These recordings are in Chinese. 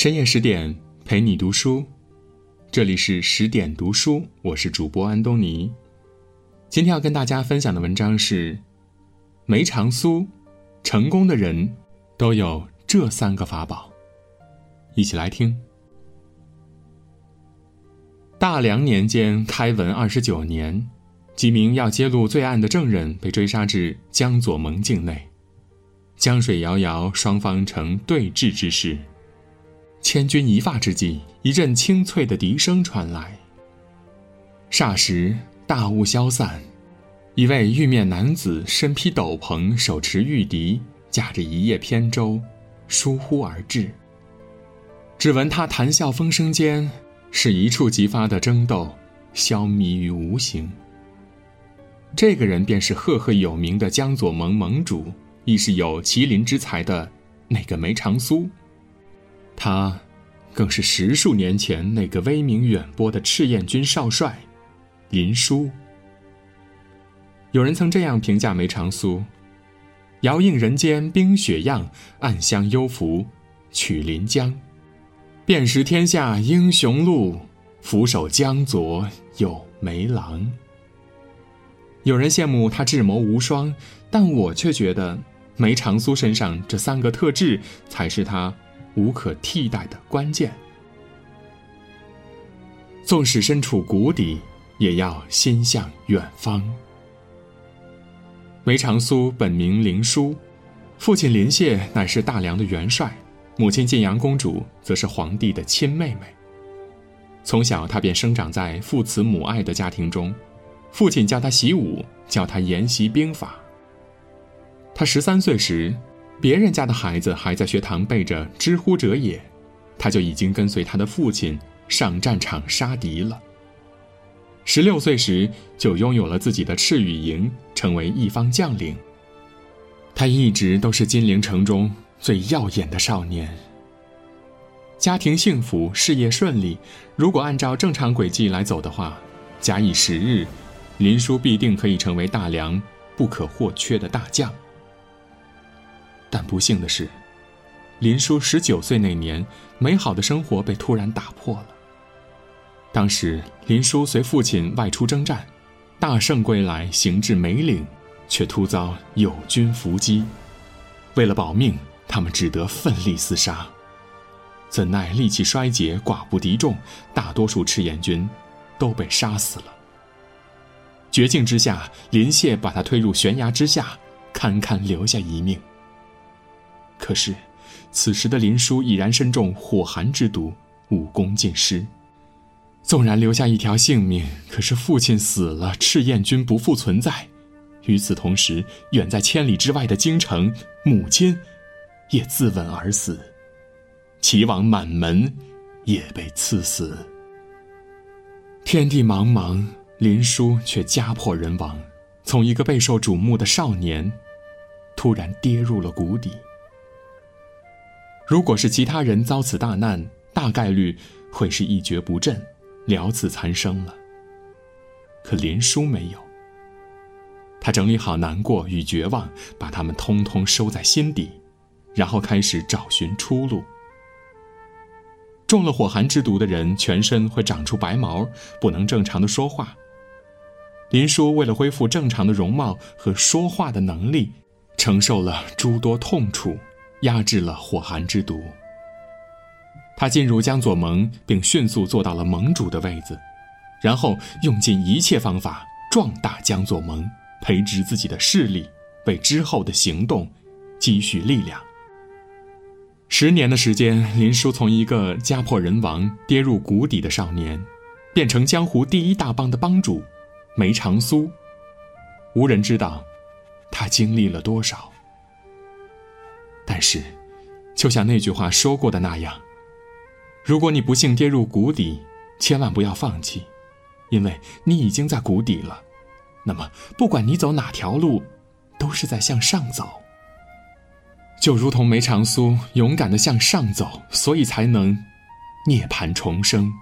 深夜十点陪你读书，这里是十点读书，我是主播安东尼。今天要跟大家分享的文章是梅长苏，成功的人都有这三个法宝，一起来听。大梁年间，开文二十九年，几名要揭露罪案的证人被追杀至江左盟境内，江水遥遥，双方成对峙之势。千钧一发之际，一阵清脆的笛声传来。霎时，大雾消散，一位玉面男子身披斗篷，手持玉笛，驾着一叶扁舟，疏忽而至。只闻他谈笑风生间，使一触即发的争斗消弭于无形。这个人便是赫赫有名的江左盟盟主，亦是有麒麟之才的那个梅长苏。他，更是十数年前那个威名远播的赤焰军少帅，林殊。有人曾这样评价梅长苏：“遥映人间冰雪样，暗香幽浮曲临江，便识天下英雄路，俯首江左有梅郎。”有人羡慕他智谋无双，但我却觉得梅长苏身上这三个特质才是他。无可替代的关键。纵使身处谷底，也要心向远方。梅长苏本名林殊，父亲林燮乃是大梁的元帅，母亲晋阳公主则是皇帝的亲妹妹。从小，他便生长在父慈母爱的家庭中，父亲教他习武，教他研习兵法。他十三岁时。别人家的孩子还在学堂背着“知乎者也”，他就已经跟随他的父亲上战场杀敌了。十六岁时就拥有了自己的赤羽营，成为一方将领。他一直都是金陵城中最耀眼的少年。家庭幸福，事业顺利。如果按照正常轨迹来走的话，假以时日，林殊必定可以成为大梁不可或缺的大将。但不幸的是，林殊十九岁那年，美好的生活被突然打破了。当时，林殊随父亲外出征战，大胜归来，行至梅岭，却突遭友军伏击。为了保命，他们只得奋力厮杀，怎奈力气衰竭，寡不敌众，大多数赤焰军都被杀死了。绝境之下，林燮把他推入悬崖之下，堪堪留下一命。可是，此时的林殊已然身中火寒之毒，武功尽失。纵然留下一条性命，可是父亲死了，赤焰军不复存在。与此同时，远在千里之外的京城，母亲也自刎而死，齐王满门也被赐死。天地茫茫，林殊却家破人亡，从一个备受瞩目的少年，突然跌入了谷底。如果是其他人遭此大难，大概率会是一蹶不振，了此残生了。可林殊没有，他整理好难过与绝望，把他们通通收在心底，然后开始找寻出路。中了火寒之毒的人，全身会长出白毛，不能正常的说话。林殊为了恢复正常的容貌和说话的能力，承受了诸多痛楚。压制了火寒之毒。他进入江左盟，并迅速坐到了盟主的位子，然后用尽一切方法壮大江左盟，培植自己的势力，为之后的行动积蓄力量。十年的时间，林殊从一个家破人亡、跌入谷底的少年，变成江湖第一大帮的帮主梅长苏。无人知道，他经历了多少。但是，就像那句话说过的那样，如果你不幸跌入谷底，千万不要放弃，因为你已经在谷底了。那么，不管你走哪条路，都是在向上走。就如同梅长苏勇敢的向上走，所以才能涅槃重生。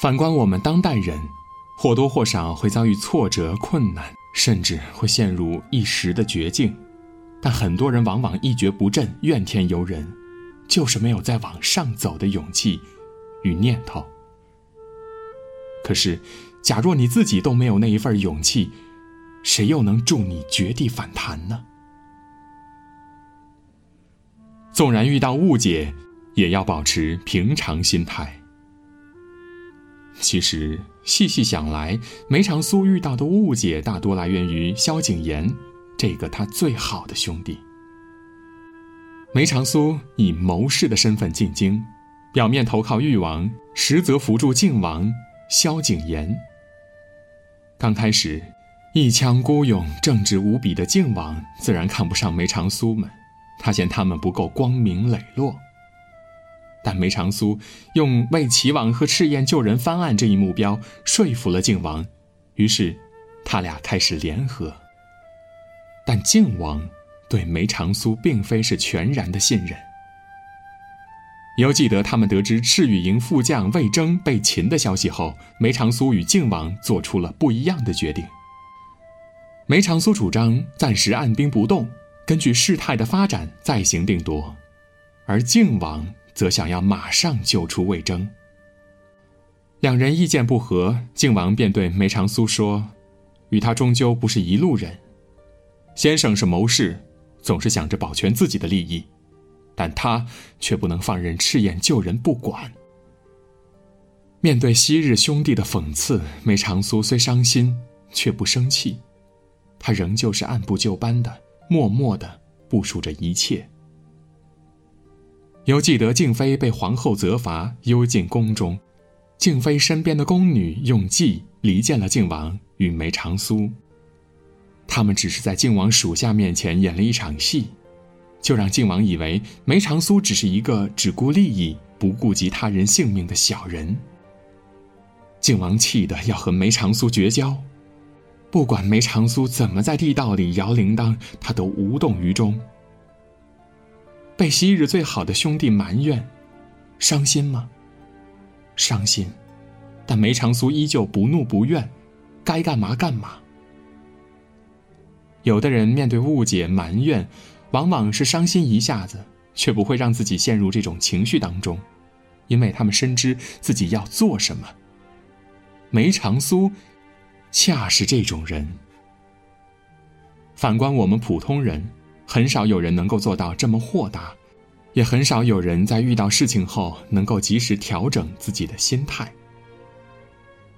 反观我们当代人，或多或少会遭遇挫折、困难，甚至会陷入一时的绝境。但很多人往往一蹶不振，怨天尤人，就是没有再往上走的勇气与念头。可是，假若你自己都没有那一份勇气，谁又能助你绝地反弹呢？纵然遇到误解，也要保持平常心态。其实细细想来，梅长苏遇到的误解大多来源于萧景琰，这个他最好的兄弟。梅长苏以谋士的身份进京，表面投靠誉王，实则扶助靖王萧景琰。刚开始，一腔孤勇、正直无比的靖王自然看不上梅长苏们。他嫌他们不够光明磊落，但梅长苏用为齐王和赤焰救人翻案这一目标说服了靖王，于是他俩开始联合。但靖王对梅长苏并非是全然的信任。犹记得他们得知赤羽营副将魏征被擒的消息后，梅长苏与靖王做出了不一样的决定。梅长苏主张暂时按兵不动。根据事态的发展再行定夺，而靖王则想要马上救出魏征。两人意见不合，靖王便对梅长苏说：“与他终究不是一路人。先生是谋士，总是想着保全自己的利益，但他却不能放任赤焰救人不管。”面对昔日兄弟的讽刺，梅长苏虽伤心，却不生气，他仍旧是按部就班的。默默的部署着一切。犹记得静妃被皇后责罚，幽禁宫中。静妃身边的宫女用计离间了靖王与梅长苏。他们只是在靖王属下面前演了一场戏，就让靖王以为梅长苏只是一个只顾利益、不顾及他人性命的小人。靖王气得要和梅长苏绝交。不管梅长苏怎么在地道里摇铃铛，他都无动于衷。被昔日最好的兄弟埋怨，伤心吗？伤心，但梅长苏依旧不怒不怨，该干嘛干嘛。有的人面对误解埋怨，往往是伤心一下子，却不会让自己陷入这种情绪当中，因为他们深知自己要做什么。梅长苏。恰是这种人。反观我们普通人，很少有人能够做到这么豁达，也很少有人在遇到事情后能够及时调整自己的心态。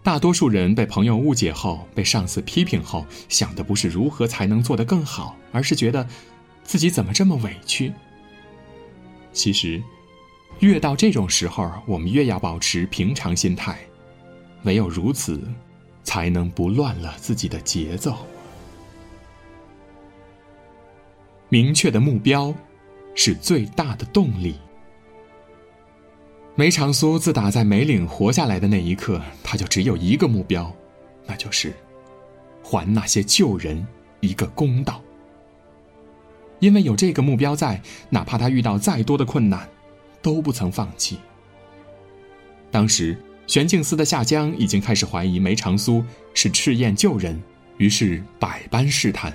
大多数人被朋友误解后，被上司批评后，想的不是如何才能做得更好，而是觉得自己怎么这么委屈。其实，越到这种时候，我们越要保持平常心态，唯有如此。才能不乱了自己的节奏。明确的目标，是最大的动力。梅长苏自打在梅岭活下来的那一刻，他就只有一个目标，那就是还那些旧人一个公道。因为有这个目标在，哪怕他遇到再多的困难，都不曾放弃。当时。玄镜司的夏江已经开始怀疑梅长苏是赤焰旧人，于是百般试探。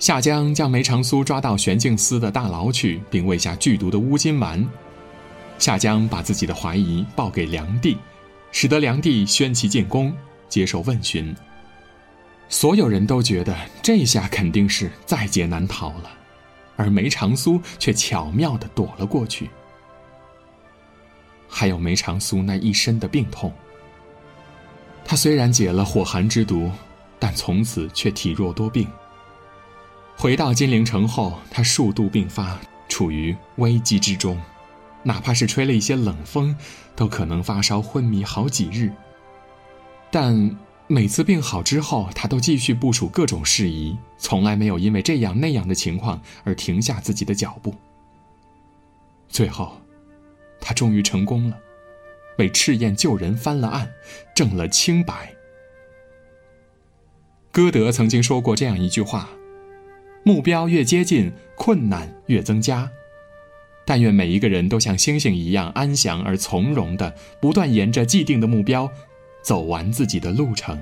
夏江将梅长苏抓到玄镜司的大牢去，并喂下剧毒的乌金丸。夏江把自己的怀疑报给梁帝，使得梁帝宣其进宫接受问询。所有人都觉得这下肯定是在劫难逃了，而梅长苏却巧妙地躲了过去。还有梅长苏那一身的病痛。他虽然解了火寒之毒，但从此却体弱多病。回到金陵城后，他数度病发，处于危机之中，哪怕是吹了一些冷风，都可能发烧昏迷好几日。但每次病好之后，他都继续部署各种事宜，从来没有因为这样那样的情况而停下自己的脚步。最后。他终于成功了，为赤焰救人翻了案，挣了清白。歌德曾经说过这样一句话：“目标越接近，困难越增加。但愿每一个人都像星星一样安详而从容的，不断沿着既定的目标走完自己的路程。”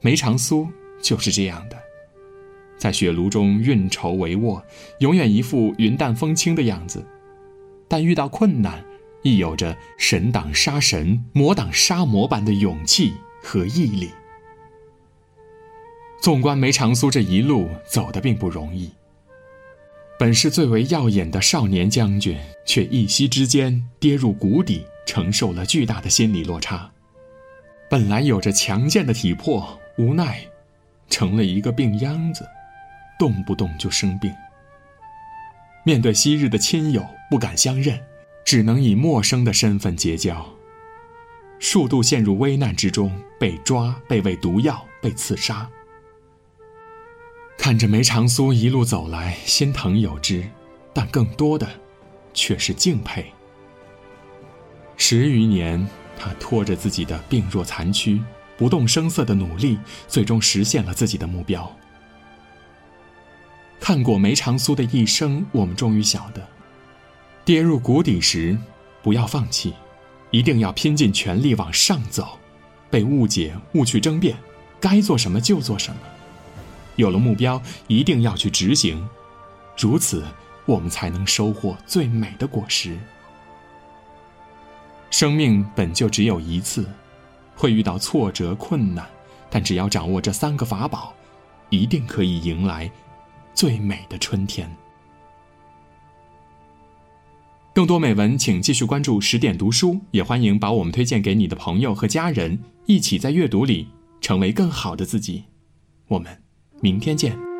梅长苏就是这样的，在雪炉中运筹帷幄，永远一副云淡风轻的样子。但遇到困难，亦有着神挡杀神、魔挡杀魔般的勇气和毅力。纵观梅长苏这一路走的并不容易。本是最为耀眼的少年将军，却一夕之间跌入谷底，承受了巨大的心理落差。本来有着强健的体魄，无奈成了一个病秧子，动不动就生病。面对昔日的亲友，不敢相认，只能以陌生的身份结交。数度陷入危难之中，被抓，被喂毒药，被刺杀。看着梅长苏一路走来，心疼有之，但更多的却是敬佩。十余年，他拖着自己的病弱残躯，不动声色的努力，最终实现了自己的目标。看过梅长苏的一生，我们终于晓得，跌入谷底时，不要放弃，一定要拼尽全力往上走。被误解、误去争辩，该做什么就做什么。有了目标，一定要去执行，如此，我们才能收获最美的果实。生命本就只有一次，会遇到挫折困难，但只要掌握这三个法宝，一定可以迎来最美的春天。更多美文，请继续关注十点读书，也欢迎把我们推荐给你的朋友和家人，一起在阅读里成为更好的自己。我们。明天见。